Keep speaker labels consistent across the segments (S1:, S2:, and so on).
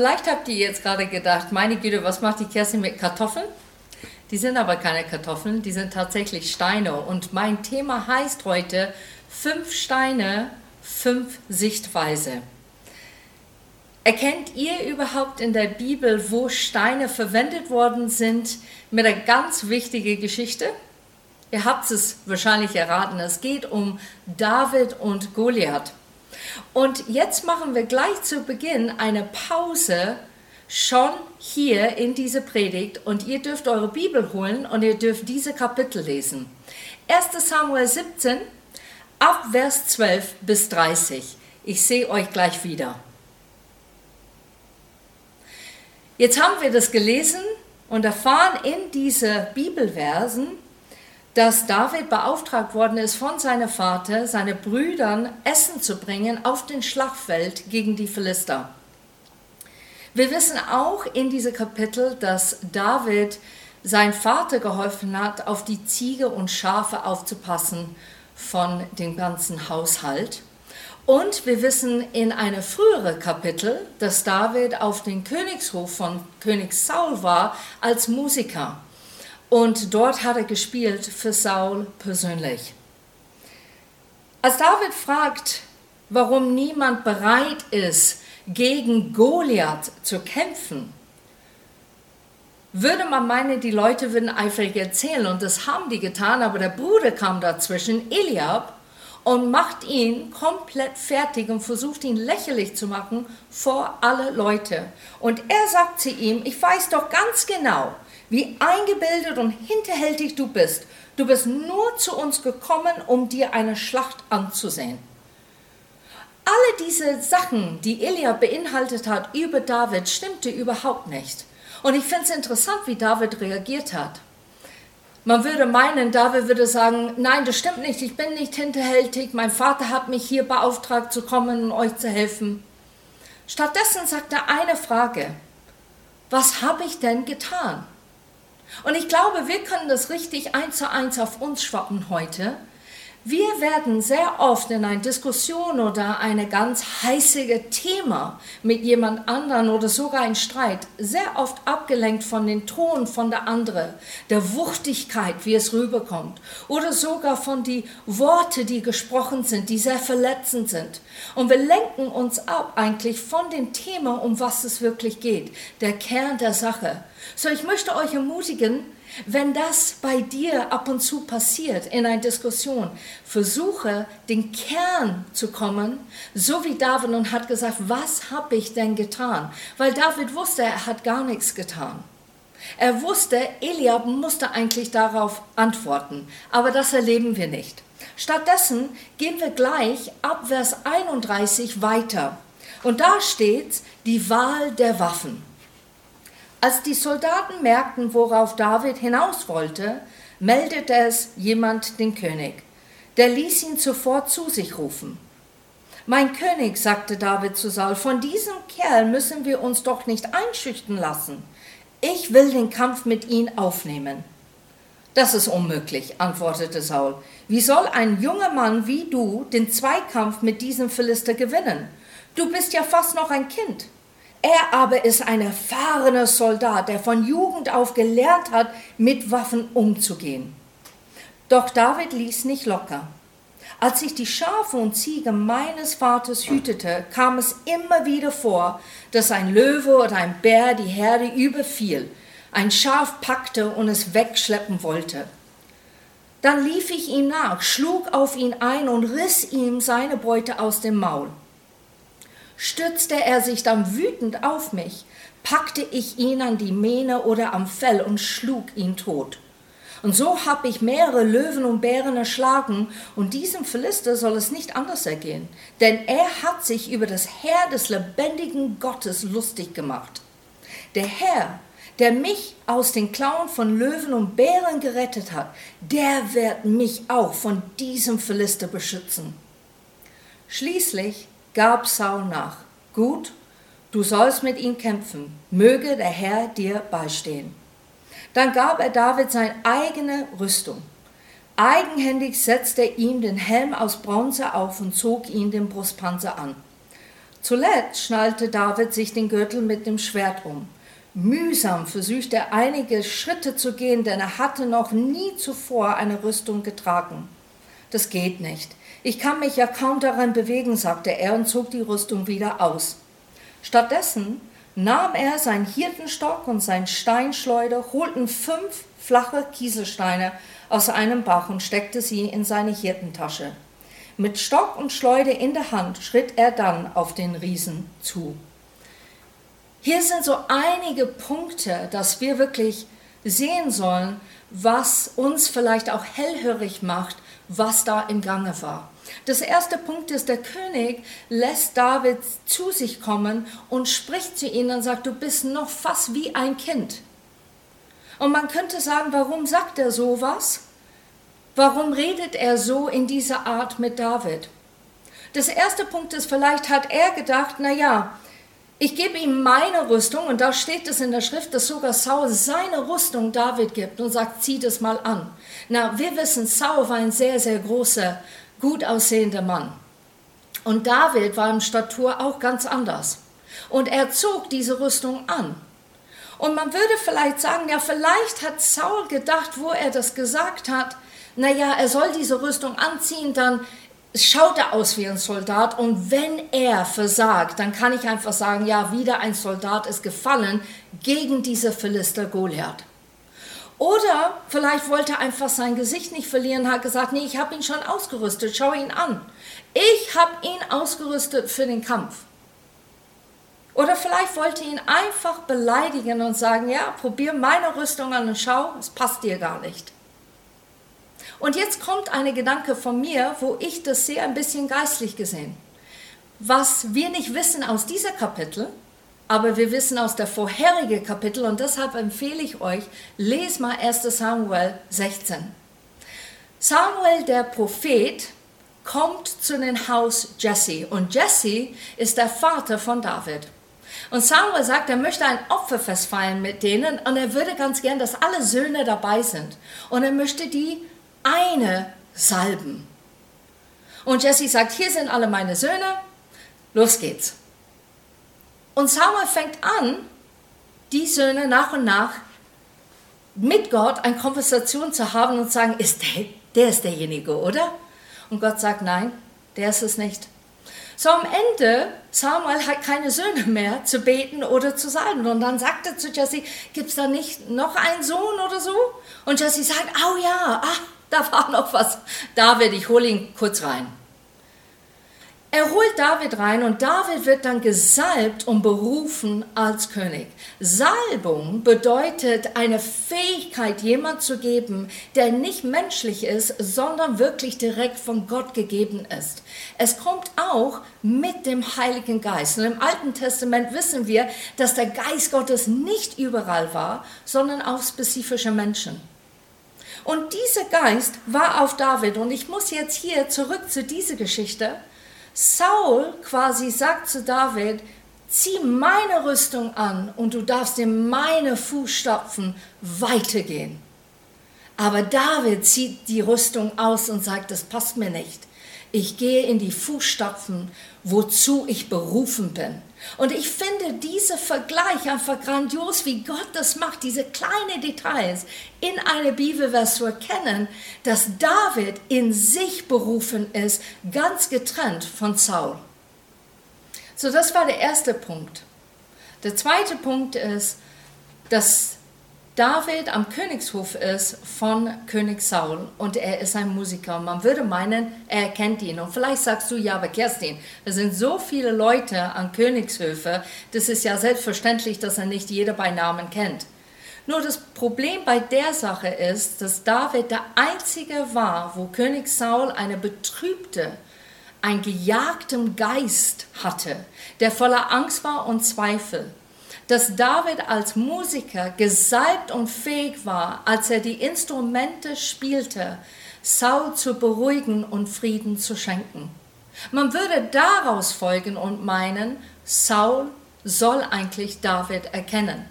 S1: Vielleicht habt ihr jetzt gerade gedacht, meine Güte, was macht die Kerstin mit Kartoffeln? Die sind aber keine Kartoffeln, die sind tatsächlich Steine. Und mein Thema heißt heute fünf Steine, fünf Sichtweise. Erkennt ihr überhaupt in der Bibel, wo Steine verwendet worden sind, mit einer ganz wichtigen Geschichte? Ihr habt es wahrscheinlich erraten. Es geht um David und Goliath. Und jetzt machen wir gleich zu Beginn eine Pause schon hier in diese Predigt und ihr dürft eure Bibel holen und ihr dürft diese Kapitel lesen. 1 Samuel 17 ab Vers 12 bis 30. Ich sehe euch gleich wieder. Jetzt haben wir das gelesen und erfahren in diese Bibelversen, dass David beauftragt worden ist von seinem Vater, seine Brüdern Essen zu bringen auf den Schlachtfeld gegen die Philister. Wir wissen auch in diesem Kapitel, dass David sein Vater geholfen hat, auf die Ziege und Schafe aufzupassen von dem ganzen Haushalt. Und wir wissen in einem früheren Kapitel, dass David auf den Königshof von König Saul war als Musiker. Und dort hat er gespielt für Saul persönlich. Als David fragt, warum niemand bereit ist, gegen Goliath zu kämpfen, würde man meinen, die Leute würden eifrig erzählen und das haben die getan, aber der Bruder kam dazwischen, Eliab, und macht ihn komplett fertig und versucht ihn lächerlich zu machen vor alle Leute. Und er sagt zu ihm, ich weiß doch ganz genau, wie eingebildet und hinterhältig du bist. Du bist nur zu uns gekommen, um dir eine Schlacht anzusehen. Alle diese Sachen, die Elia beinhaltet hat über David, stimmte überhaupt nicht. Und ich finde es interessant, wie David reagiert hat. Man würde meinen, David würde sagen, nein, das stimmt nicht, ich bin nicht hinterhältig, mein Vater hat mich hier beauftragt zu kommen und euch zu helfen. Stattdessen sagt er eine Frage, was habe ich denn getan? Und ich glaube, wir können das richtig eins zu eins auf uns schwappen heute. Wir werden sehr oft in einer Diskussion oder eine ganz heißige Thema mit jemand anderen oder sogar ein Streit sehr oft abgelenkt von den Ton von der andere, der Wuchtigkeit, wie es rüberkommt oder sogar von die Worte, die gesprochen sind, die sehr verletzend sind. Und wir lenken uns ab eigentlich von dem Thema, um was es wirklich geht, der Kern der Sache. So, ich möchte euch ermutigen, wenn das bei dir ab und zu passiert in einer Diskussion, versuche den Kern zu kommen, so wie David und hat gesagt, was habe ich denn getan? Weil David wusste, er hat gar nichts getan. Er wusste, Eliab musste eigentlich darauf antworten, aber das erleben wir nicht. Stattdessen gehen wir gleich ab Vers 31 weiter. Und da steht die Wahl der Waffen. Als die Soldaten merkten, worauf David hinaus wollte, meldete es jemand den König. Der ließ ihn sofort zu sich rufen. Mein König, sagte David zu Saul, von diesem Kerl müssen wir uns doch nicht einschüchtern lassen. Ich will den Kampf mit ihm aufnehmen. Das ist unmöglich, antwortete Saul. Wie soll ein junger Mann wie du den Zweikampf mit diesem Philister gewinnen? Du bist ja fast noch ein Kind. Er aber ist ein erfahrener Soldat, der von Jugend auf gelernt hat, mit Waffen umzugehen. Doch David ließ nicht locker. Als ich die Schafe und Ziege meines Vaters hütete, kam es immer wieder vor, dass ein Löwe oder ein Bär die Herde überfiel, ein Schaf packte und es wegschleppen wollte. Dann lief ich ihm nach, schlug auf ihn ein und riss ihm seine Beute aus dem Maul stützte er sich dann wütend auf mich, packte ich ihn an die Mähne oder am Fell und schlug ihn tot. Und so habe ich mehrere Löwen und Bären erschlagen, und diesem Philister soll es nicht anders ergehen, denn er hat sich über das Herr des lebendigen Gottes lustig gemacht. Der Herr, der mich aus den Klauen von Löwen und Bären gerettet hat, der wird mich auch von diesem Philister beschützen. Schließlich gab Saul nach. Gut, du sollst mit ihm kämpfen, möge der Herr dir beistehen. Dann gab er David seine eigene Rüstung. Eigenhändig setzte er ihm den Helm aus Bronze auf und zog ihn den Brustpanzer an. Zuletzt schnallte David sich den Gürtel mit dem Schwert um. Mühsam versuchte er einige Schritte zu gehen, denn er hatte noch nie zuvor eine Rüstung getragen. Das geht nicht. Ich kann mich ja kaum daran bewegen, sagte er und zog die Rüstung wieder aus. Stattdessen nahm er seinen Hirtenstock und sein Steinschleuder, holten fünf flache Kieselsteine aus einem Bach und steckte sie in seine Hirtentasche. Mit Stock und Schleuder in der Hand schritt er dann auf den Riesen zu. Hier sind so einige Punkte, dass wir wirklich sehen sollen, was uns vielleicht auch hellhörig macht, was da im Gange war. Das erste Punkt ist, der König lässt David zu sich kommen und spricht zu ihm und sagt, du bist noch fast wie ein Kind. Und man könnte sagen, warum sagt er sowas? Warum redet er so in dieser Art mit David? Das erste Punkt ist, vielleicht hat er gedacht, na ja, ich gebe ihm meine Rüstung und da steht es in der Schrift, dass sogar Saul seine Rüstung David gibt und sagt, zieh das mal an. Na, wir wissen, Saul war ein sehr, sehr großer, gut aussehender Mann. Und David war im Statur auch ganz anders. Und er zog diese Rüstung an. Und man würde vielleicht sagen, ja, vielleicht hat Saul gedacht, wo er das gesagt hat, naja, er soll diese Rüstung anziehen, dann schaut er aus wie ein Soldat und wenn er versagt, dann kann ich einfach sagen, ja, wieder ein Soldat ist gefallen gegen diese Philister Goliath. Oder vielleicht wollte er einfach sein Gesicht nicht verlieren, hat gesagt, nee, ich habe ihn schon ausgerüstet, schau ihn an. Ich habe ihn ausgerüstet für den Kampf. Oder vielleicht wollte ihn einfach beleidigen und sagen, ja, probier meine Rüstung an und schau, es passt dir gar nicht. Und jetzt kommt ein Gedanke von mir, wo ich das sehe, ein bisschen geistlich gesehen. Was wir nicht wissen aus dieser Kapitel, aber wir wissen aus der vorherigen Kapitel und deshalb empfehle ich euch, lest mal 1 Samuel 16. Samuel, der Prophet, kommt zu dem Haus Jesse und Jesse ist der Vater von David. Und Samuel sagt, er möchte ein Opferfest feiern mit denen und er würde ganz gern, dass alle Söhne dabei sind. Und er möchte die eine salben. Und Jesse sagt, hier sind alle meine Söhne, los geht's. Und Samuel fängt an, die Söhne nach und nach mit Gott eine Konversation zu haben und sagen, ist der, der ist derjenige, oder? Und Gott sagt, nein, der ist es nicht. So am Ende, Samuel hat keine Söhne mehr zu beten oder zu salben. Und dann sagt er zu Jesse, gibt es da nicht noch einen Sohn oder so? Und Jesse sagt, oh ja, ah, da war noch was. David, ich hole ihn kurz rein. Er holt David rein und David wird dann gesalbt und berufen als König. Salbung bedeutet eine Fähigkeit, jemand zu geben, der nicht menschlich ist, sondern wirklich direkt von Gott gegeben ist. Es kommt auch mit dem Heiligen Geist. Und im Alten Testament wissen wir, dass der Geist Gottes nicht überall war, sondern auf spezifische Menschen. Und dieser Geist war auf David. Und ich muss jetzt hier zurück zu dieser Geschichte. Saul quasi sagt zu David, zieh meine Rüstung an und du darfst in meine Fußstapfen weitergehen. Aber David zieht die Rüstung aus und sagt, das passt mir nicht. Ich gehe in die Fußstapfen, wozu ich berufen bin. Und ich finde diese Vergleich einfach grandios, wie Gott das macht, diese kleinen Details in einer Bibelvers zu erkennen, dass David in sich berufen ist, ganz getrennt von Saul. So, das war der erste Punkt. Der zweite Punkt ist, dass David am Königshof ist von König Saul und er ist ein Musiker. Man würde meinen, er kennt ihn. Und vielleicht sagst du, ja, aber Kerstin, es sind so viele Leute an Königshöfe, das ist ja selbstverständlich, dass er nicht jeder bei Namen kennt. Nur das Problem bei der Sache ist, dass David der Einzige war, wo König Saul eine betrübte, einen gejagten Geist hatte, der voller Angst war und Zweifel dass David als Musiker gesalbt und fähig war, als er die Instrumente spielte, Saul zu beruhigen und Frieden zu schenken. Man würde daraus folgen und meinen, Saul soll eigentlich David erkennen.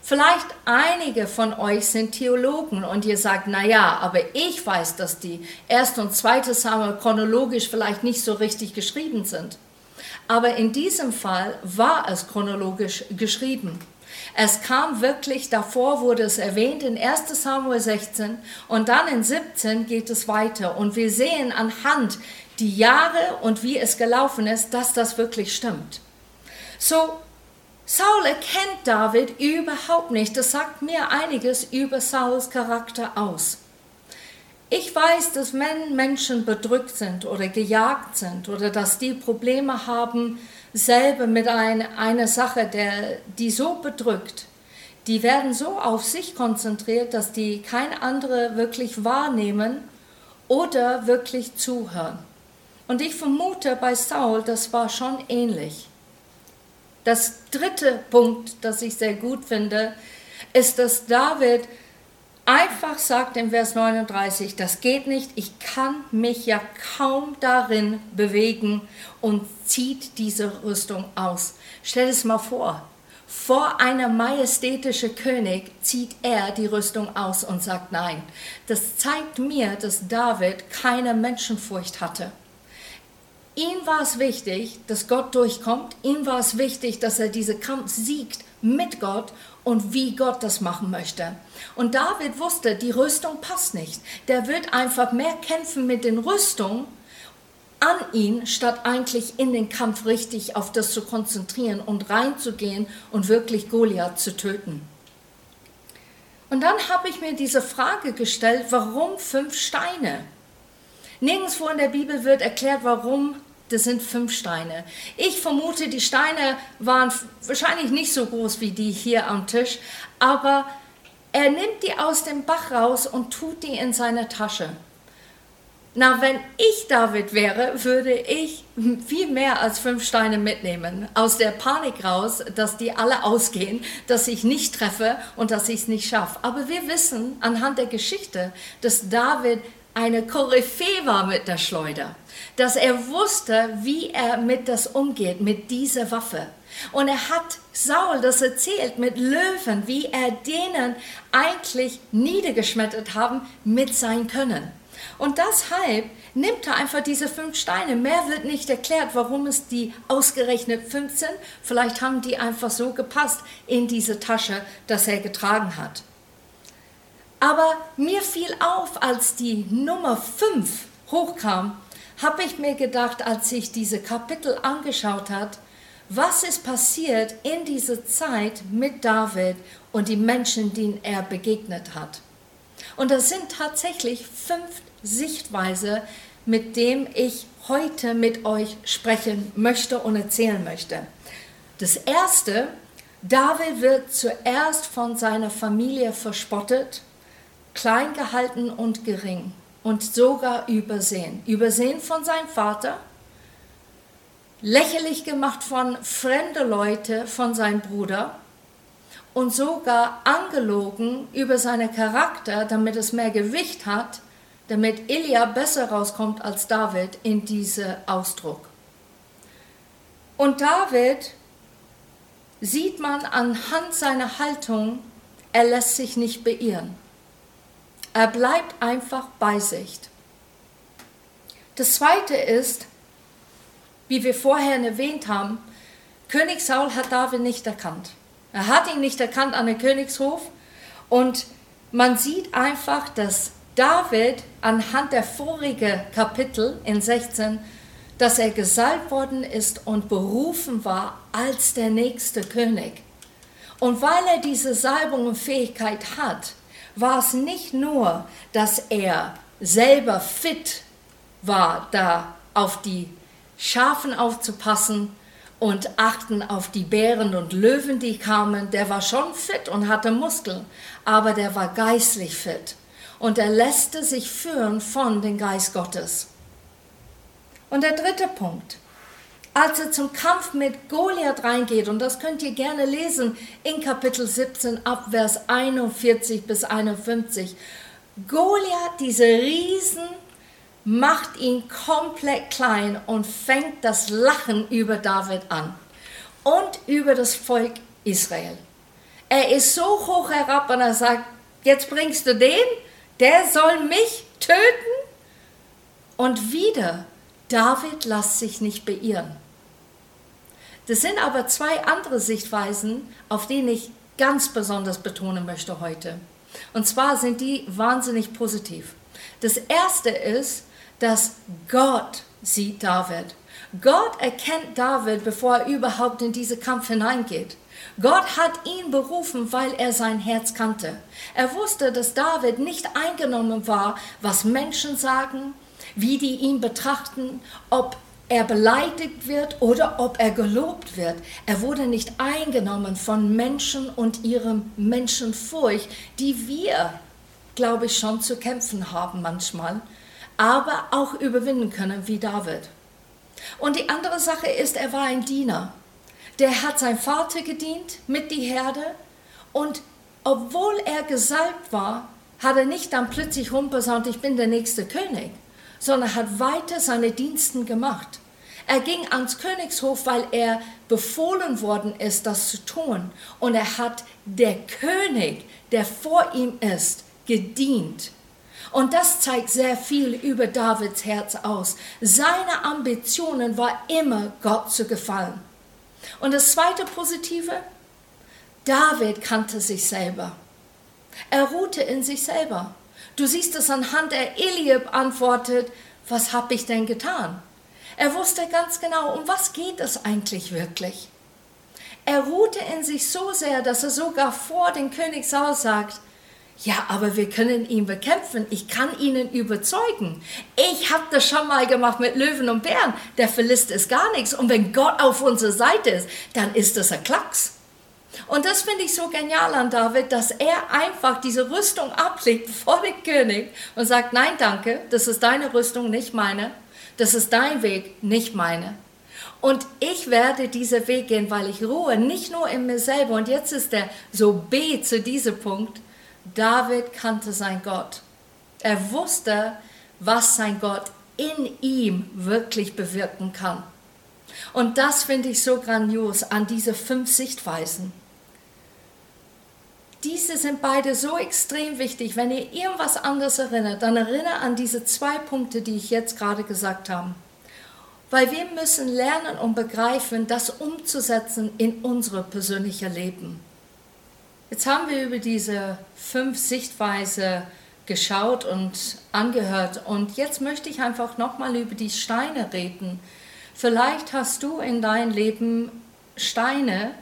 S1: Vielleicht einige von euch sind Theologen und ihr sagt, na ja, aber ich weiß, dass die erste und zweite Samuel chronologisch vielleicht nicht so richtig geschrieben sind. Aber in diesem Fall war es chronologisch geschrieben. Es kam wirklich, davor wurde es erwähnt in 1 Samuel 16 und dann in 17 geht es weiter. Und wir sehen anhand die Jahre und wie es gelaufen ist, dass das wirklich stimmt. So, Saul erkennt David überhaupt nicht. Das sagt mir einiges über Sauls Charakter aus. Ich weiß, dass wenn Menschen bedrückt sind oder gejagt sind oder dass die Probleme haben, selber mit ein, einer Sache, der, die so bedrückt, die werden so auf sich konzentriert, dass die keine andere wirklich wahrnehmen oder wirklich zuhören. Und ich vermute bei Saul, das war schon ähnlich. Das dritte Punkt, das ich sehr gut finde, ist, dass David einfach sagt im Vers 39, das geht nicht, ich kann mich ja kaum darin bewegen und zieht diese Rüstung aus. Stell es mal vor, vor einem majestätischen König zieht er die Rüstung aus und sagt nein. Das zeigt mir, dass David keine Menschenfurcht hatte. Ihm war es wichtig, dass Gott durchkommt. Ihm war es wichtig, dass er diese Kampf siegt mit Gott und wie Gott das machen möchte. Und David wusste, die Rüstung passt nicht. Der wird einfach mehr kämpfen mit den Rüstungen an ihn, statt eigentlich in den Kampf richtig auf das zu konzentrieren und reinzugehen und wirklich Goliath zu töten. Und dann habe ich mir diese Frage gestellt, warum fünf Steine? Nirgendwo in der Bibel wird erklärt, warum das sind fünf Steine. Ich vermute, die Steine waren wahrscheinlich nicht so groß wie die hier am Tisch, aber er nimmt die aus dem Bach raus und tut die in seine Tasche. Na, wenn ich David wäre, würde ich viel mehr als fünf Steine mitnehmen. Aus der Panik raus, dass die alle ausgehen, dass ich nicht treffe und dass ich es nicht schaffe. Aber wir wissen anhand der Geschichte, dass David eine Koryphäe war mit der Schleuder, dass er wusste, wie er mit das umgeht, mit dieser Waffe. Und er hat Saul das erzählt mit Löwen, wie er denen eigentlich niedergeschmettert haben mit sein Können. Und deshalb nimmt er einfach diese fünf Steine. Mehr wird nicht erklärt, warum es die ausgerechnet fünf sind. Vielleicht haben die einfach so gepasst in diese Tasche, dass er getragen hat. Aber mir fiel auf, als die Nummer 5 hochkam, habe ich mir gedacht, als ich diese Kapitel angeschaut hat, was ist passiert in dieser Zeit mit David und die Menschen, denen er begegnet hat. Und das sind tatsächlich fünf Sichtweise, mit dem ich heute mit euch sprechen möchte und erzählen möchte. Das erste, David wird zuerst von seiner Familie verspottet klein gehalten und gering und sogar übersehen. Übersehen von seinem Vater, lächerlich gemacht von fremden Leuten, von seinem Bruder und sogar angelogen über seinen Charakter, damit es mehr Gewicht hat, damit Elia besser rauskommt als David in diesem Ausdruck. Und David sieht man anhand seiner Haltung, er lässt sich nicht beirren. Er bleibt einfach bei sich. Das Zweite ist, wie wir vorher erwähnt haben, König Saul hat David nicht erkannt. Er hat ihn nicht erkannt an den Königshof und man sieht einfach, dass David anhand der vorigen Kapitel in 16, dass er gesalbt worden ist und berufen war als der nächste König. Und weil er diese Salbung und Fähigkeit hat, war es nicht nur, dass er selber fit war, da auf die Schafen aufzupassen und achten auf die Bären und Löwen, die kamen. Der war schon fit und hatte Muskeln, aber der war geistlich fit und er lässte sich führen von dem Geist Gottes. Und der dritte Punkt als er zum Kampf mit Goliath reingeht, und das könnt ihr gerne lesen in Kapitel 17 ab Vers 41 bis 51. Goliath, diese Riesen, macht ihn komplett klein und fängt das Lachen über David an und über das Volk Israel. Er ist so hoch herab und er sagt, jetzt bringst du den, der soll mich töten. Und wieder, David lässt sich nicht beirren. Das sind aber zwei andere Sichtweisen, auf denen ich ganz besonders betonen möchte heute. Und zwar sind die wahnsinnig positiv. Das erste ist, dass Gott sieht David. Gott erkennt David, bevor er überhaupt in diesen Kampf hineingeht. Gott hat ihn berufen, weil er sein Herz kannte. Er wusste, dass David nicht eingenommen war, was Menschen sagen, wie die ihn betrachten, ob er beleidigt wird oder ob er gelobt wird. Er wurde nicht eingenommen von Menschen und ihrem Menschenfurcht, die wir, glaube ich, schon zu kämpfen haben manchmal, aber auch überwinden können wie David. Und die andere Sache ist, er war ein Diener. Der hat sein Vater gedient mit die Herde und obwohl er gesalbt war, hat er nicht dann plötzlich rumposaunt, ich bin der nächste König, sondern hat weiter seine Diensten gemacht. Er ging ans Königshof, weil er befohlen worden ist, das zu tun. Und er hat der König, der vor ihm ist, gedient. Und das zeigt sehr viel über Davids Herz aus. Seine Ambitionen war immer Gott zu gefallen. Und das zweite Positive, David kannte sich selber. Er ruhte in sich selber. Du siehst es anhand der Eliab antwortet, was habe ich denn getan? Er wusste ganz genau, um was geht es eigentlich wirklich. Er ruhte in sich so sehr, dass er sogar vor den Königshaus sagt, ja, aber wir können ihn bekämpfen. Ich kann ihnen überzeugen. Ich habe das schon mal gemacht mit Löwen und Bären. Der Verlist ist gar nichts. Und wenn Gott auf unserer Seite ist, dann ist das ein Klacks. Und das finde ich so genial an David, dass er einfach diese Rüstung ablegt vor den König und sagt, nein, danke, das ist deine Rüstung, nicht meine. Das ist dein Weg, nicht meine. Und ich werde diesen Weg gehen, weil ich ruhe, nicht nur in mir selber. Und jetzt ist der so B zu diesem Punkt, David kannte sein Gott. Er wusste, was sein Gott in ihm wirklich bewirken kann. Und das finde ich so grandios an diese fünf Sichtweisen. Diese sind beide so extrem wichtig. Wenn ihr irgendwas anderes erinnert, dann erinnere an diese zwei Punkte, die ich jetzt gerade gesagt habe. Weil wir müssen lernen und begreifen, das umzusetzen in unsere persönliche Leben. Jetzt haben wir über diese fünf Sichtweise geschaut und angehört und jetzt möchte ich einfach nochmal über die Steine reden. Vielleicht hast du in deinem Leben Steine,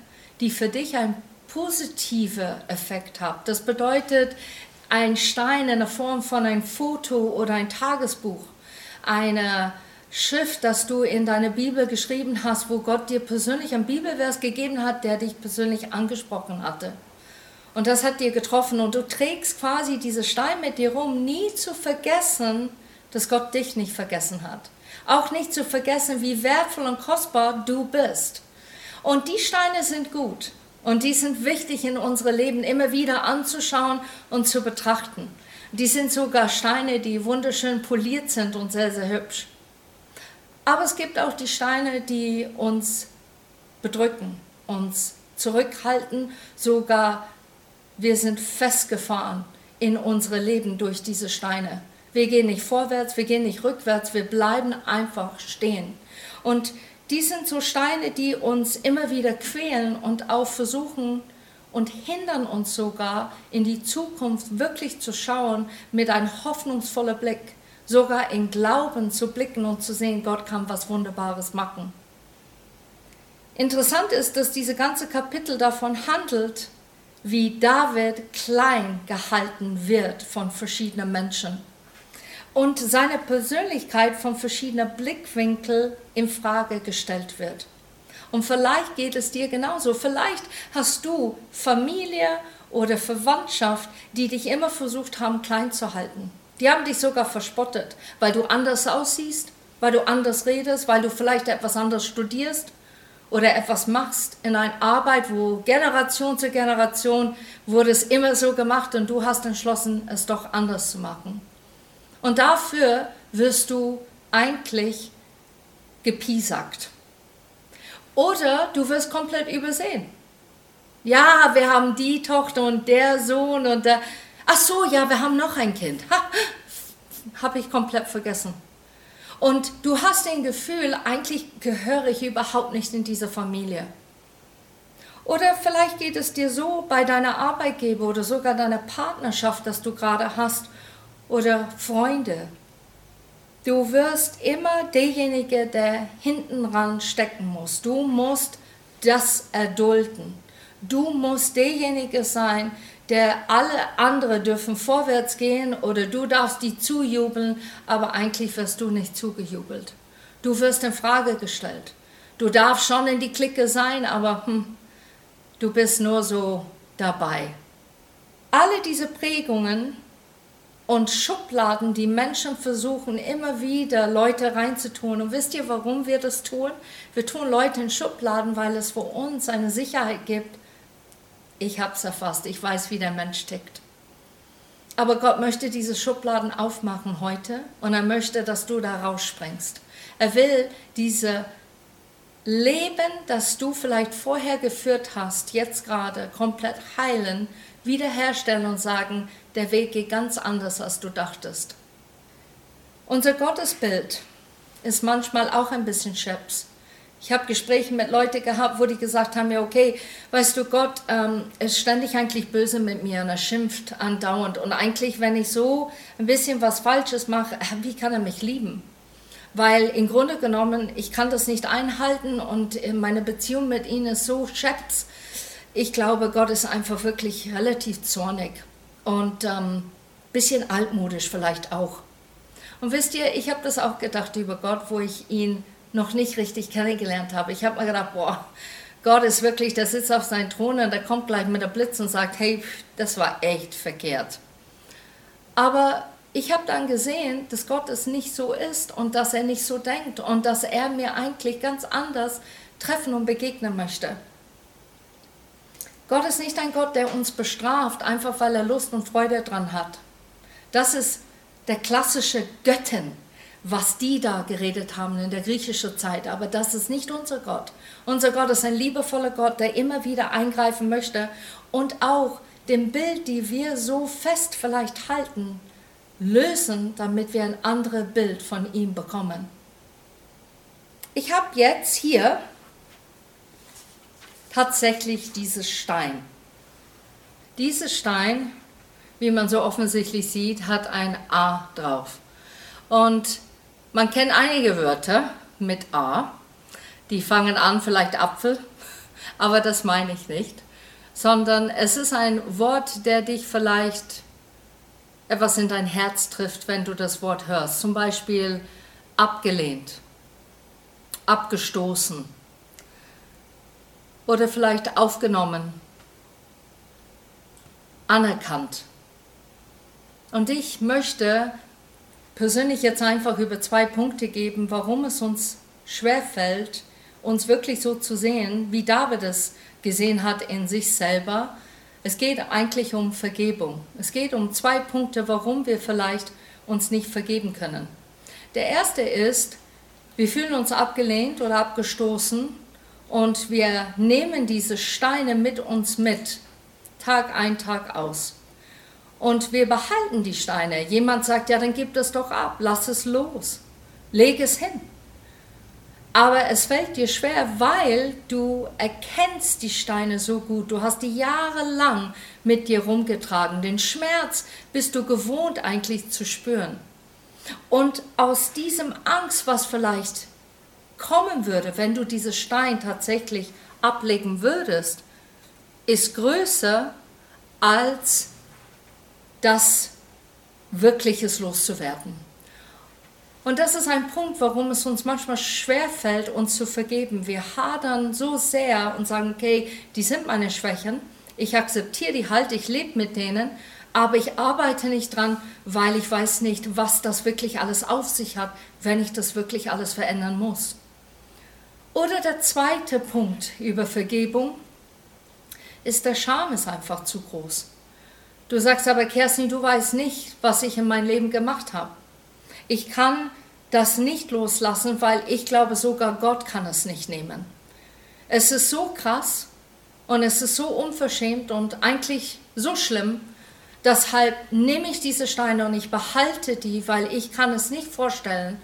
S1: die für dich einen positiven Effekt haben. Das bedeutet ein Stein in der Form von einem Foto oder ein Tagesbuch, eine Schrift, das du in deine Bibel geschrieben hast, wo Gott dir persönlich ein Bibelvers gegeben hat, der dich persönlich angesprochen hatte. Und das hat dir getroffen und du trägst quasi diese Stein mit dir rum, nie zu vergessen, dass Gott dich nicht vergessen hat. Auch nicht zu vergessen, wie wertvoll und kostbar du bist. Und die Steine sind gut und die sind wichtig in unserem Leben immer wieder anzuschauen und zu betrachten. Die sind sogar Steine, die wunderschön poliert sind und sehr, sehr hübsch. Aber es gibt auch die Steine, die uns bedrücken, uns zurückhalten, sogar wir sind festgefahren in unsere Leben durch diese Steine. Wir gehen nicht vorwärts, wir gehen nicht rückwärts, wir bleiben einfach stehen. Und die sind so Steine, die uns immer wieder quälen und auch versuchen und hindern uns sogar in die Zukunft wirklich zu schauen mit einem hoffnungsvollen Blick, sogar in Glauben zu blicken und zu sehen, Gott kann was Wunderbares machen. Interessant ist, dass diese ganze Kapitel davon handelt, wie David klein gehalten wird von verschiedenen Menschen und seine Persönlichkeit von verschiedenen Blickwinkeln in Frage gestellt wird. Und vielleicht geht es dir genauso. Vielleicht hast du Familie oder Verwandtschaft, die dich immer versucht haben, klein zu halten. Die haben dich sogar verspottet, weil du anders aussiehst, weil du anders redest, weil du vielleicht etwas anderes studierst oder etwas machst in einer Arbeit, wo Generation zu Generation wurde es immer so gemacht und du hast entschlossen, es doch anders zu machen. Und dafür wirst du eigentlich gepiesackt. Oder du wirst komplett übersehen. Ja, wir haben die Tochter und der Sohn und der. Ach so, ja, wir haben noch ein Kind. Ha, habe ich komplett vergessen. Und du hast den Gefühl, eigentlich gehöre ich überhaupt nicht in diese Familie. Oder vielleicht geht es dir so bei deiner Arbeitgeber oder sogar deiner Partnerschaft, dass du gerade hast, oder Freunde. Du wirst immer derjenige, der hinten ran stecken muss. Du musst das erdulden. Du musst derjenige sein, der alle anderen dürfen vorwärts gehen oder du darfst die zujubeln, aber eigentlich wirst du nicht zugejubelt. Du wirst in Frage gestellt. Du darfst schon in die Clique sein, aber hm, du bist nur so dabei. Alle diese Prägungen und Schubladen, die Menschen versuchen, immer wieder Leute reinzutun. Und wisst ihr, warum wir das tun? Wir tun Leute in Schubladen, weil es für uns eine Sicherheit gibt. Ich habe es erfasst, ich weiß, wie der Mensch tickt. Aber Gott möchte diese Schubladen aufmachen heute und er möchte, dass du da rausspringst. Er will diese Leben, das du vielleicht vorher geführt hast, jetzt gerade komplett heilen, wiederherstellen und sagen, der Weg geht ganz anders, als du dachtest. Unser Gottesbild ist manchmal auch ein bisschen scheps. Ich habe Gespräche mit Leuten gehabt, wo die gesagt haben, ja okay, weißt du, Gott ähm, ist ständig eigentlich böse mit mir und er schimpft andauernd. Und eigentlich, wenn ich so ein bisschen was Falsches mache, wie kann er mich lieben? Weil im Grunde genommen, ich kann das nicht einhalten und meine Beziehung mit ihnen ist so schätz. Ich glaube, Gott ist einfach wirklich relativ zornig und ähm, bisschen altmodisch vielleicht auch. Und wisst ihr, ich habe das auch gedacht über Gott, wo ich ihn noch nicht richtig kennengelernt habe. Ich habe mir gedacht, boah, Gott ist wirklich, der sitzt auf seinem Thron und der kommt gleich mit der Blitz und sagt, hey, das war echt verkehrt. Aber ich habe dann gesehen, dass Gott es nicht so ist und dass er nicht so denkt und dass er mir eigentlich ganz anders treffen und begegnen möchte. Gott ist nicht ein Gott, der uns bestraft, einfach weil er Lust und Freude dran hat. Das ist der klassische Göttin, was die da geredet haben in der griechischen Zeit. Aber das ist nicht unser Gott. Unser Gott ist ein liebevoller Gott, der immer wieder eingreifen möchte und auch dem Bild, die wir so fest vielleicht halten, lösen, damit wir ein anderes Bild von ihm bekommen. Ich habe jetzt hier tatsächlich dieses Stein. Dieser Stein, wie man so offensichtlich sieht, hat ein A drauf. Und man kennt einige Wörter mit A, die fangen an vielleicht Apfel, aber das meine ich nicht, sondern es ist ein Wort, der dich vielleicht etwas in dein Herz trifft, wenn du das Wort hörst. Zum Beispiel abgelehnt, abgestoßen oder vielleicht aufgenommen, anerkannt. Und ich möchte persönlich jetzt einfach über zwei Punkte geben, warum es uns schwerfällt, uns wirklich so zu sehen, wie David es gesehen hat in sich selber es geht eigentlich um Vergebung. Es geht um zwei Punkte, warum wir vielleicht uns nicht vergeben können. Der erste ist, wir fühlen uns abgelehnt oder abgestoßen und wir nehmen diese Steine mit uns mit, Tag ein, Tag aus. Und wir behalten die Steine. Jemand sagt, ja, dann gib das doch ab, lass es los, leg es hin. Aber es fällt dir schwer, weil du erkennst die Steine so gut. Du hast die jahrelang mit dir rumgetragen. Den Schmerz bist du gewohnt eigentlich zu spüren. Und aus diesem Angst, was vielleicht kommen würde, wenn du diese Stein tatsächlich ablegen würdest, ist größer als das wirkliches loszuwerden. Und das ist ein Punkt, warum es uns manchmal schwerfällt, uns zu vergeben. Wir hadern so sehr und sagen, okay, die sind meine Schwächen, ich akzeptiere die halt, ich lebe mit denen, aber ich arbeite nicht dran, weil ich weiß nicht, was das wirklich alles auf sich hat, wenn ich das wirklich alles verändern muss. Oder der zweite Punkt über Vergebung ist, der Scham ist einfach zu groß. Du sagst aber, Kerstin, du weißt nicht, was ich in meinem Leben gemacht habe. Ich kann das nicht loslassen, weil ich glaube, sogar Gott kann es nicht nehmen. Es ist so krass und es ist so unverschämt und eigentlich so schlimm, deshalb nehme ich diese Steine und ich behalte die, weil ich kann es nicht vorstellen,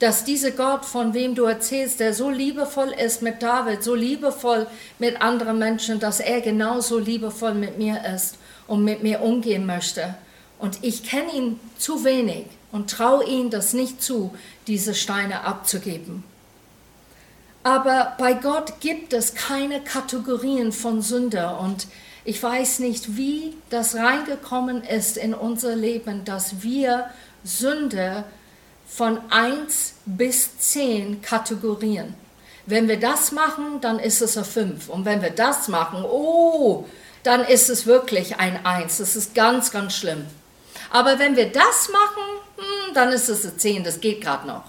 S1: dass dieser Gott, von wem du erzählst, der so liebevoll ist mit David, so liebevoll mit anderen Menschen, dass er genauso liebevoll mit mir ist und mit mir umgehen möchte. Und ich kenne ihn zu wenig und traue ihm das nicht zu, diese Steine abzugeben. Aber bei Gott gibt es keine Kategorien von Sünde und ich weiß nicht, wie das reingekommen ist in unser Leben, dass wir Sünde von 1 bis 10 kategorieren. Wenn wir das machen, dann ist es eine 5. Und wenn wir das machen, oh, dann ist es wirklich ein 1. Das ist ganz, ganz schlimm. Aber wenn wir das machen, hm, dann ist es eine 10. Das geht gerade noch.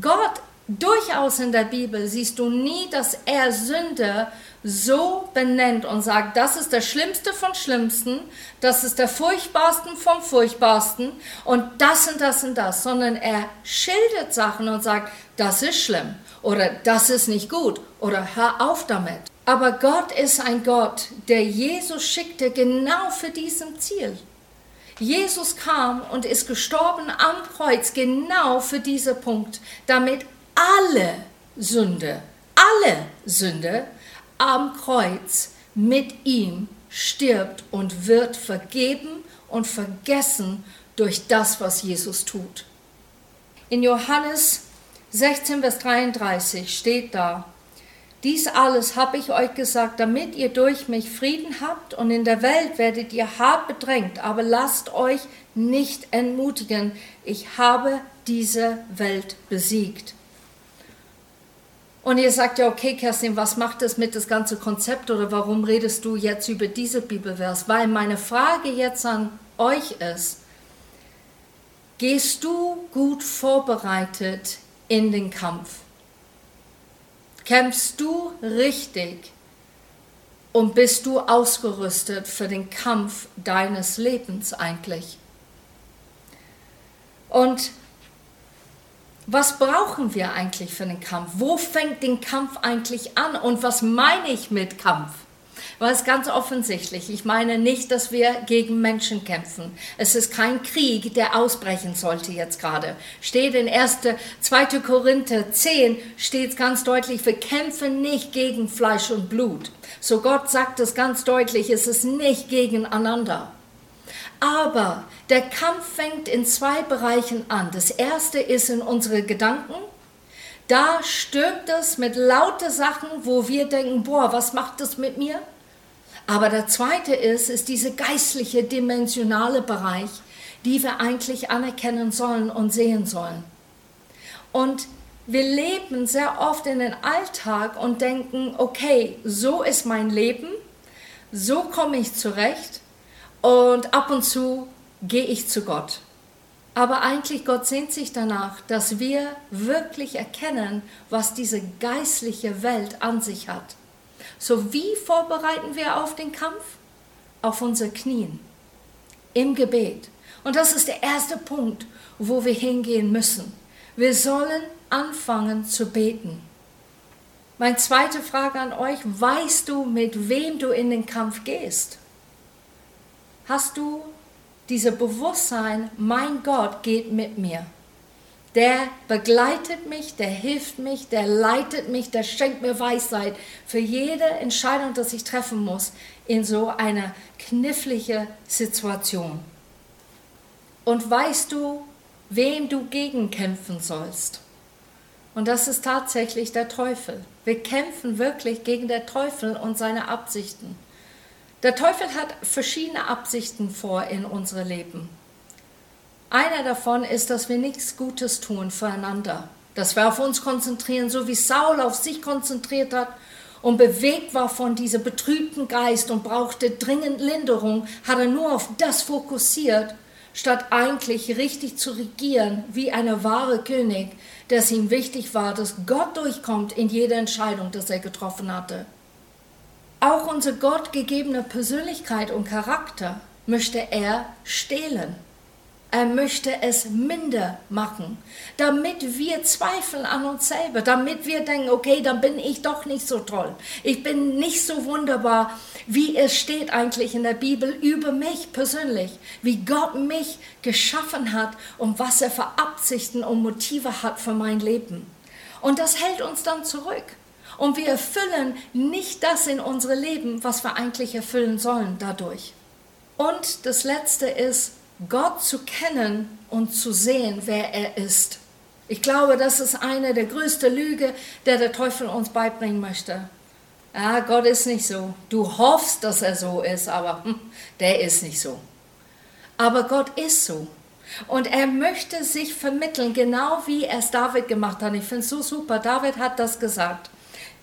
S1: Gott, durchaus in der Bibel siehst du nie, dass er Sünde so benennt und sagt, das ist der Schlimmste von Schlimmsten, das ist der Furchtbarsten vom Furchtbarsten und das und das und das, sondern er schildert Sachen und sagt, das ist schlimm oder das ist nicht gut oder hör auf damit. Aber Gott ist ein Gott, der Jesus schickte genau für diesen Ziel. Jesus kam und ist gestorben am Kreuz genau für diesen Punkt, damit alle Sünde, alle Sünde am Kreuz mit ihm stirbt und wird vergeben und vergessen durch das, was Jesus tut. In Johannes 16, Vers 33 steht da, dies alles habe ich euch gesagt, damit ihr durch mich Frieden habt und in der Welt werdet ihr hart bedrängt, aber lasst euch nicht entmutigen, ich habe diese Welt besiegt. Und ihr sagt ja, okay, Kerstin, was macht das mit das ganze Konzept oder warum redest du jetzt über diese Bibelvers? Weil meine Frage jetzt an euch ist, gehst du gut vorbereitet in den Kampf? Kämpfst du richtig und bist du ausgerüstet für den Kampf deines Lebens eigentlich? Und was brauchen wir eigentlich für einen Kampf? Wo fängt den Kampf eigentlich an? Und was meine ich mit Kampf? Es ganz offensichtlich, ich meine nicht, dass wir gegen Menschen kämpfen. Es ist kein Krieg, der ausbrechen sollte jetzt gerade. Steht in 1. 2. Korinther 10, steht ganz deutlich, wir kämpfen nicht gegen Fleisch und Blut. So Gott sagt es ganz deutlich, es ist nicht gegeneinander. Aber der Kampf fängt in zwei Bereichen an. Das erste ist in unsere Gedanken. Da stirbt es mit lauter Sachen, wo wir denken, boah, was macht das mit mir? Aber der zweite ist, ist diese geistliche, dimensionale Bereich, die wir eigentlich anerkennen sollen und sehen sollen. Und wir leben sehr oft in den Alltag und denken, okay, so ist mein Leben, so komme ich zurecht und ab und zu gehe ich zu Gott. Aber eigentlich Gott sehnt sich danach, dass wir wirklich erkennen, was diese geistliche Welt an sich hat. So wie vorbereiten wir auf den Kampf? Auf unser Knien, im Gebet. Und das ist der erste Punkt, wo wir hingehen müssen. Wir sollen anfangen zu beten. Meine zweite Frage an euch, weißt du, mit wem du in den Kampf gehst? hast du dieses Bewusstsein, mein Gott geht mit mir. Der begleitet mich, der hilft mich, der leitet mich, der schenkt mir Weisheit für jede Entscheidung, die ich treffen muss in so einer knifflige Situation. Und weißt du, wem du gegenkämpfen sollst? Und das ist tatsächlich der Teufel. Wir kämpfen wirklich gegen den Teufel und seine Absichten. Der Teufel hat verschiedene Absichten vor in unserem Leben. Einer davon ist, dass wir nichts Gutes tun füreinander, dass wir auf uns konzentrieren, so wie Saul auf sich konzentriert hat und bewegt war von diesem betrübten Geist und brauchte dringend Linderung, hat er nur auf das fokussiert, statt eigentlich richtig zu regieren wie eine wahre König, dass ihm wichtig war, dass Gott durchkommt in jede Entscheidung, die er getroffen hatte. Auch unsere Gott gegebene Persönlichkeit und Charakter möchte er stehlen. Er möchte es minder machen, damit wir zweifeln an uns selber, damit wir denken, okay, dann bin ich doch nicht so toll. Ich bin nicht so wunderbar, wie es steht eigentlich in der Bibel über mich persönlich, wie Gott mich geschaffen hat und was er für Absichten und Motive hat für mein Leben. Und das hält uns dann zurück. Und wir erfüllen nicht das in unserem Leben, was wir eigentlich erfüllen sollen dadurch. Und das Letzte ist, Gott zu kennen und zu sehen, wer er ist. Ich glaube, das ist eine der größten Lüge, der der Teufel uns beibringen möchte. Ja, Gott ist nicht so. Du hoffst, dass er so ist, aber hm, der ist nicht so. Aber Gott ist so. Und er möchte sich vermitteln, genau wie es David gemacht hat. Ich finde es so super. David hat das gesagt.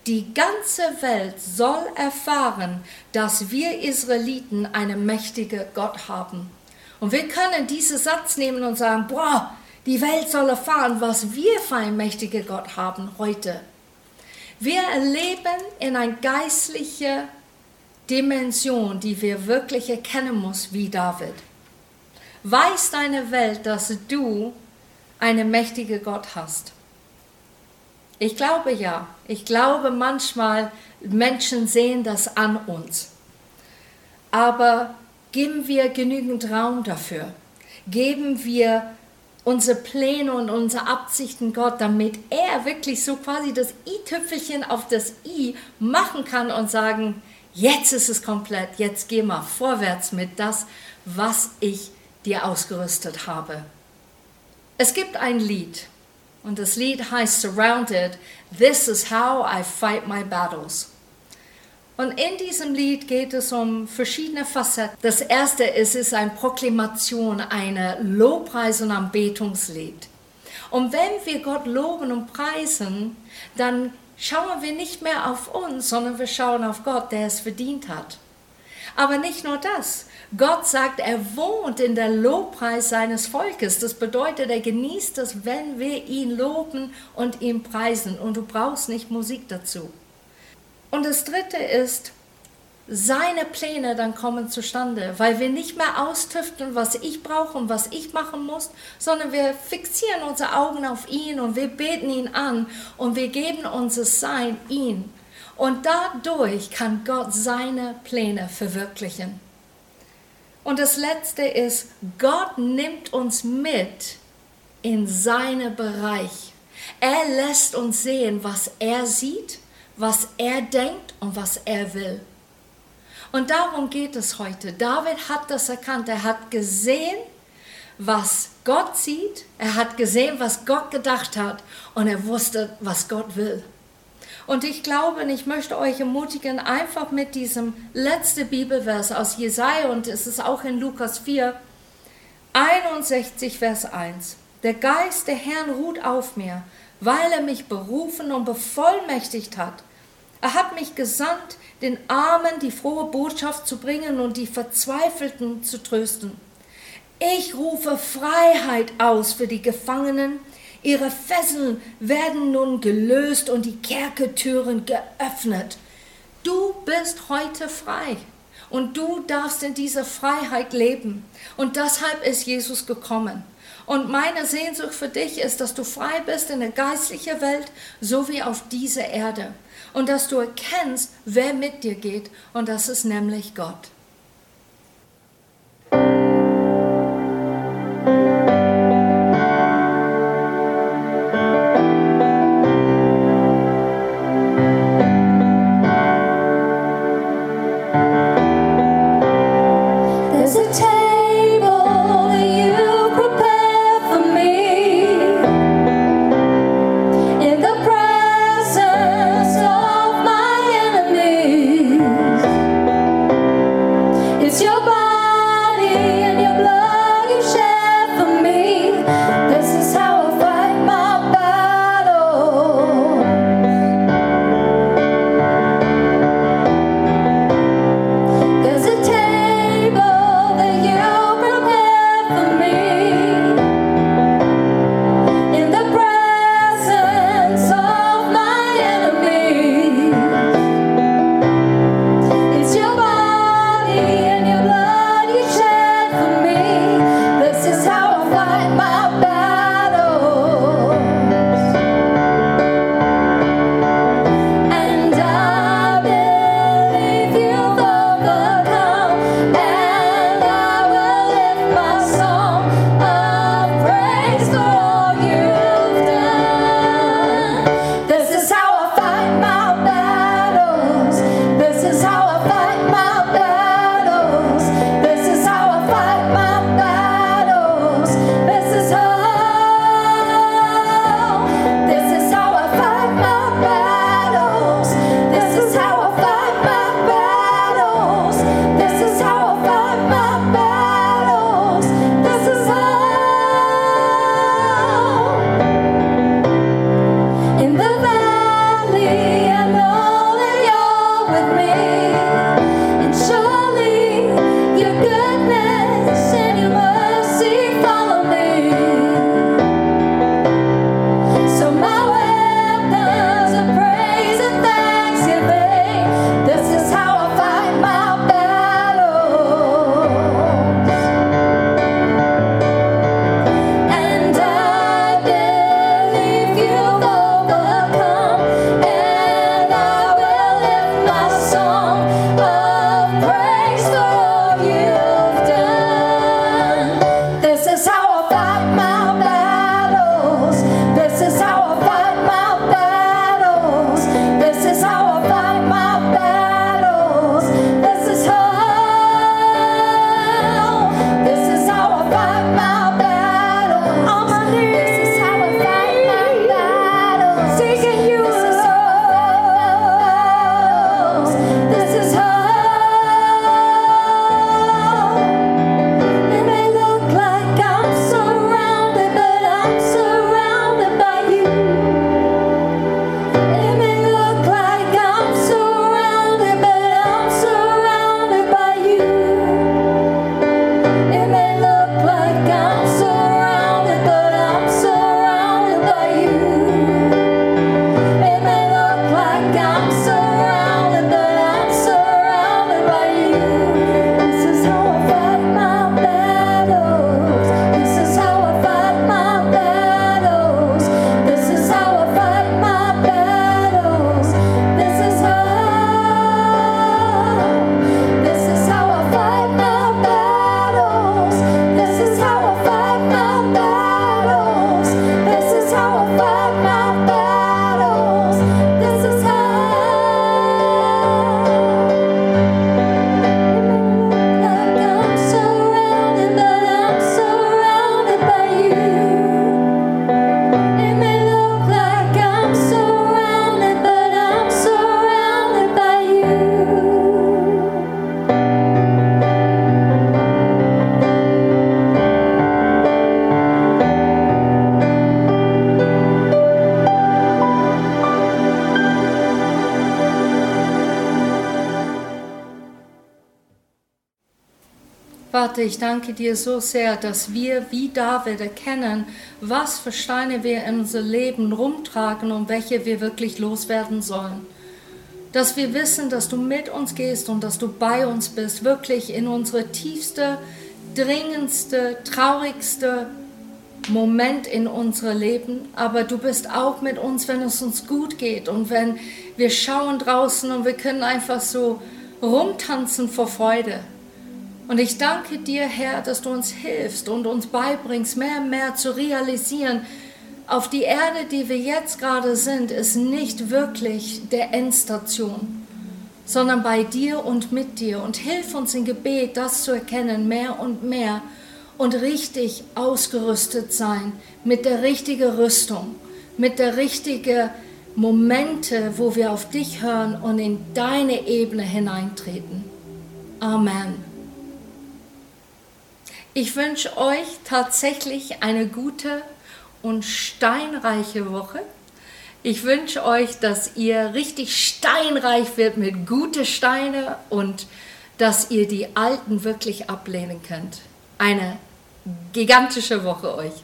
S1: Die ganze Welt soll erfahren, dass wir Israeliten einen mächtigen Gott haben. Und wir können diesen Satz nehmen und sagen, boah, die Welt soll erfahren, was wir für einen mächtigen Gott haben heute. Wir erleben in einer geistlichen Dimension, die wir wirklich erkennen müssen, wie David. Weiß deine Welt, dass du einen mächtigen Gott hast? Ich glaube ja. Ich glaube manchmal, Menschen sehen das an uns. Aber Geben wir genügend Raum dafür? Geben wir unsere Pläne und unsere Absichten Gott, damit er wirklich so quasi das i-Tüpfelchen auf das i machen kann und sagen, jetzt ist es komplett, jetzt geh mal vorwärts mit das, was ich dir ausgerüstet habe. Es gibt ein Lied und das Lied heißt Surrounded, This is how I fight my battles. Und in diesem Lied geht es um verschiedene Facetten. Das erste ist, es ist eine Proklamation, eine Lobpreis- und Anbetungslied. Und wenn wir Gott loben und preisen, dann schauen wir nicht mehr auf uns, sondern wir schauen auf Gott, der es verdient hat. Aber nicht nur das. Gott sagt, er wohnt in der Lobpreis seines Volkes. Das bedeutet, er genießt es, wenn wir ihn loben und ihn preisen. Und du brauchst nicht Musik dazu. Und das Dritte ist, seine Pläne dann kommen zustande, weil wir nicht mehr austüfteln, was ich brauche und was ich machen muss, sondern wir fixieren unsere Augen auf ihn und wir beten ihn an und wir geben unser Sein ihm. Und dadurch kann Gott seine Pläne verwirklichen. Und das Letzte ist, Gott nimmt uns mit in seinen Bereich. Er lässt uns sehen, was er sieht was er denkt und was er will. Und darum geht es heute. David hat das erkannt. Er hat gesehen, was Gott sieht. Er hat gesehen, was Gott gedacht hat. Und er wusste, was Gott will. Und ich glaube, und ich möchte euch ermutigen, einfach mit diesem letzten Bibelvers aus Jesaja, und es ist auch in Lukas 4, 61, Vers 1. Der Geist der Herrn ruht auf mir, weil er mich berufen und bevollmächtigt hat. Er hat mich gesandt, den Armen die frohe Botschaft zu bringen und die Verzweifelten zu trösten. Ich rufe Freiheit aus für die Gefangenen. Ihre Fesseln werden nun gelöst und die Kerkertüren geöffnet. Du bist heute frei und du darfst in dieser Freiheit leben. Und deshalb ist Jesus gekommen. Und meine Sehnsucht für dich ist, dass du frei bist in der geistlichen Welt sowie auf dieser Erde. Und dass du erkennst, wer mit dir geht. Und das ist nämlich Gott. Ich danke dir so sehr, dass wir wie David erkennen, was für Steine wir in unser Leben rumtragen und welche wir wirklich loswerden sollen. Dass wir wissen, dass du mit uns gehst und dass du bei uns bist, wirklich in unsere tiefste, dringendste, traurigste Moment in unserem Leben, aber du bist auch mit uns, wenn es uns gut geht und wenn wir schauen draußen und wir können einfach so rumtanzen vor Freude. Und ich danke dir, Herr, dass du uns hilfst und uns beibringst, mehr und mehr zu realisieren, auf die Erde, die wir jetzt gerade sind, ist nicht wirklich der Endstation, sondern bei dir und mit dir. Und hilf uns im Gebet, das zu erkennen, mehr und mehr und richtig ausgerüstet sein mit der richtigen Rüstung, mit der richtigen Momente, wo wir auf dich hören und in deine Ebene hineintreten. Amen. Ich wünsche euch tatsächlich eine gute und steinreiche Woche. Ich wünsche euch, dass ihr richtig steinreich wird mit guten Steine und dass ihr die alten wirklich ablehnen könnt. Eine gigantische Woche euch.